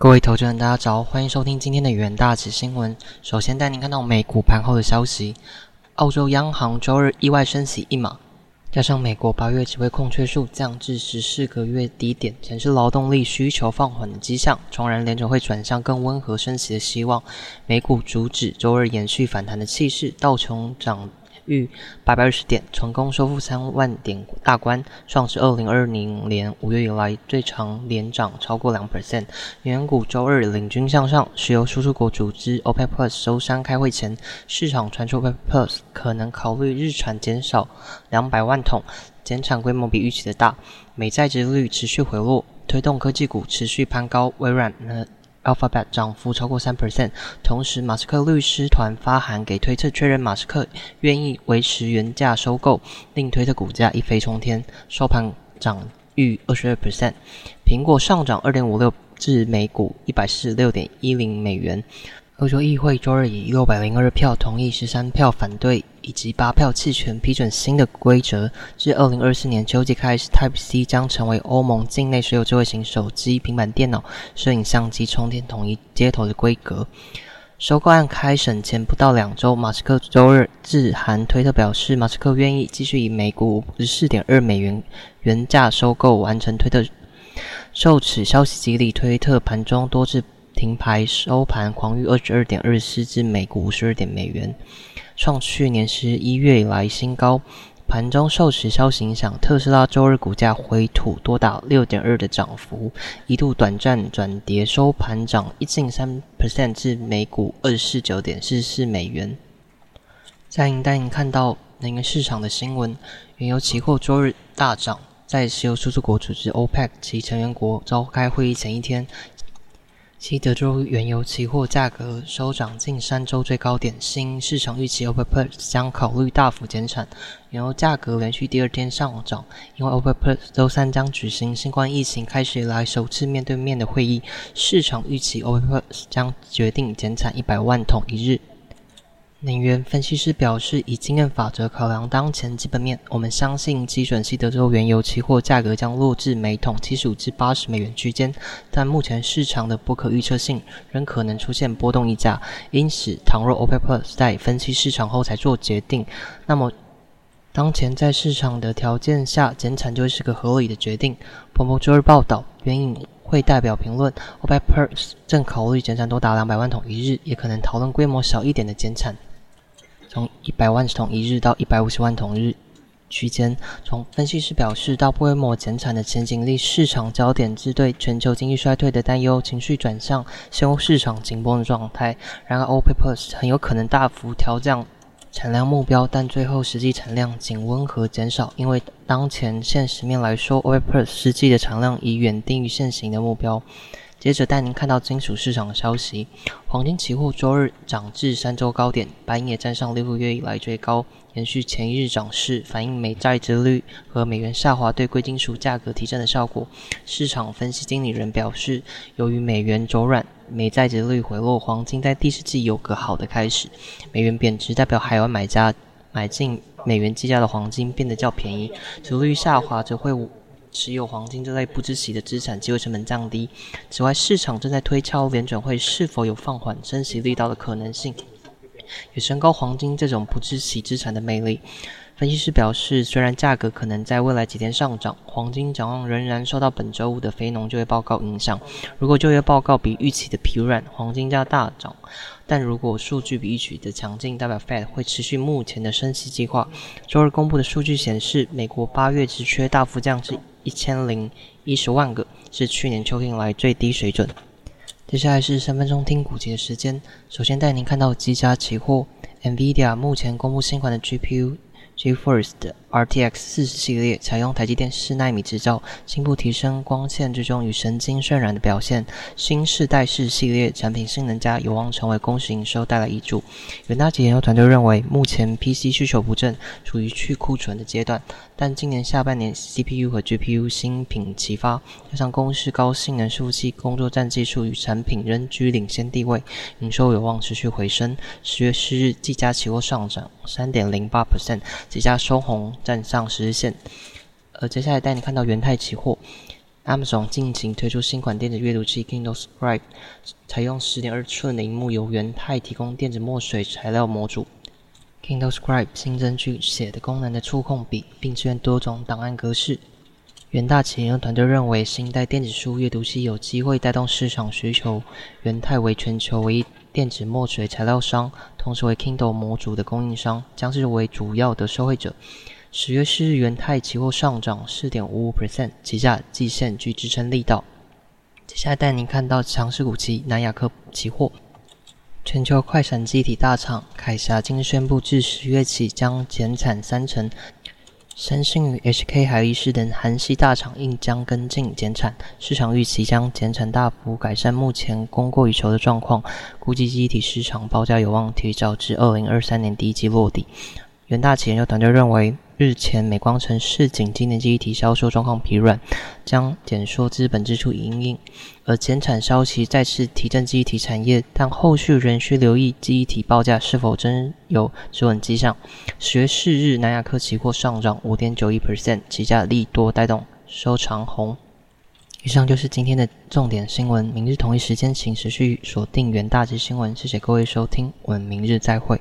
各位投资人，大家早，欢迎收听今天的元大指新闻。首先带您看到美股盘后的消息：澳洲央行周日意外升息一码，加上美国八月职位空缺数降至十四个月低点，显示劳动力需求放缓的迹象，重燃联准会转向更温和升息的希望。美股主指周日延续反弹的气势，道琼涨。逾八百二十点，成功收复三万点大关，创是二零二零年五月以来最长连涨超过两 percent。原股周日领军向上，石油输出国组织 OPEC Plus 收山开会前，市场传出 OPEC Plus 可能考虑日产减少两百万桶，减产规模比预期的大。美债值率持续回落，推动科技股持续攀高。微软呢？Alphabet 涨幅超过三 percent，同时马斯克律师团发函给推特确认马斯克愿意维持原价收购，令推特股价一飞冲天，收盘涨逾二十二 percent。苹果上涨二点五六至每股一百四十六点一零美元。欧洲议会周日以六百零二票同意、十三票反对以及八票弃权批准新的规则，自二零二四年秋季开始，Type C 将成为欧盟境内所有智慧型手机、平板电脑、摄影相机充电统一接头的规格。收购案开审前不到两周，马斯克周日致函推特表示，马斯克愿意继续以每股五十四点二美元原价收购完成推特。受此消息激励，推特盘中多次。停牌收盘狂逾二十二点二四至每股五十二点美元，创去年十一月以来新高。盘中受此消息影响，特斯拉周日股价回吐多达六点二的涨幅，一度短暂转跌，收盘涨一近三 percent 至每股二十四九点四四美元。在带您看到能源市场的新闻，原油期货周日大涨，在石油输出国组织 OPEC 及成员国召开会议前一天。西德州原油期货价格收涨近三周最高点，新市场预期 OPEC 将考虑大幅减产。原油价格连续第二天上涨，因为 OPEC 周三将举行新冠疫情开始以来首次面对面的会议，市场预期 OPEC 将决定减产一百万桶一日。能源分析师表示，以经验法则考量当前基本面，我们相信基准西德州原油期货价格将落至每桶七十五至八十美元区间。但目前市场的不可预测性仍可能出现波动溢价，因此，倘若 OPEC Plus 在分析市场后才做决定，那么当前在市场的条件下减产就是个合理的决定。彭博周日报道，援引会代表评论，OPEC Plus 正考虑减产多达两百万桶一日，也可能讨论规模小一点的减产。从一百万桶一日到一百五十万桶日区间，从分析师表示到规模减产的前景，令市场焦点自对全球经济衰退的担忧情绪转向现货市场紧绷的状态。然而，OPEC Plus 很有可能大幅调降产量目标，但最后实际产量仅温和减少，因为当前现实面来说，OPEC Plus 实际的产量已远低于现行的目标。接着带您看到金属市场的消息，黄金期货周日涨至三周高点，半夜站上六个月以来最高，延续前一日涨势，反映美债殖率和美元下滑对贵金属价格提振的效果。市场分析经理人表示，由于美元走软，美债殖率回落，黄金在第四季有个好的开始。美元贬值代表海外买家买进美元计价的黄金变得较便宜，殖率下滑则会。持有黄金这类不知息的资产，机会成本降低。此外，市场正在推敲联准会是否有放缓升息力道的可能性，也升高黄金这种不知息资产的魅力。分析师表示，虽然价格可能在未来几天上涨，黄金展望仍然受到本周五的非农就业报告影响。如果就业报告比预期的疲软，黄金价大涨；但如果数据比预期的强劲，代表 Fed 会持续目前的升息计划。周二公布的数据显示，美国八月职缺大幅降至一千零一十万个，是去年秋天以来最低水准。接下来是三分钟听股籍的时间，首先带您看到几家期货，NVIDIA 目前公布新款的 GPU。GeForce 的 RTX 四十系列采用台积电四纳米制造，进一步提升光线追踪与神经渲染的表现。新世代四系列产品性能佳，有望成为公司营收带来益助。远大及研究团队认为，目前 PC 需求不振，处于去库存的阶段，但今年下半年 CPU 和 GPU 新品齐发，加上公司高性能服务器工作站技术与产品仍居领先地位，营收有望持续回升。十月十日，技嘉期货上涨三点零八 percent。几家收红，站上十日线。呃，接下来带你看到元泰期货 Amazon 近期推出新款电子阅读器 Kindle Scribe，采用十点二寸的荧幕，由元泰提供电子墨水材料模组。Kindle Scribe 新增具写的功能的触控笔，并支援多种档案格式。元大企研究团队认为，新一代电子书阅读器有机会带动市场需求。元泰为全球唯一电子墨水材料商，同时为 Kindle 模组的供应商，将是为主要的受惠者。十月四日，元泰期货上涨四点五五 percent，期价季线具支撑力道。接下来带您看到强势股期南亚科期货。全球快闪机体大厂凯霞今日宣布，自十月起将减产三成。三星与 HK 海力士等韩系大厂应将跟进减产，市场预期将减产大幅改善目前供过于求的状况，估计机体市场报价有望提早至二零二三年第一季落地。元大企研究团队认为。日前，美光城市景今年记忆体销售状况疲软，将减缩资本支出营运，而减产消息再次提振记忆体产业，但后续仍需留意记忆体报价是否真有止稳迹象。十月四日，南亚科期货上涨五点九一 percent，期价利多带动收长红。以上就是今天的重点新闻，明日同一时间请持续锁定元大之新闻。谢谢各位收听，我们明日再会。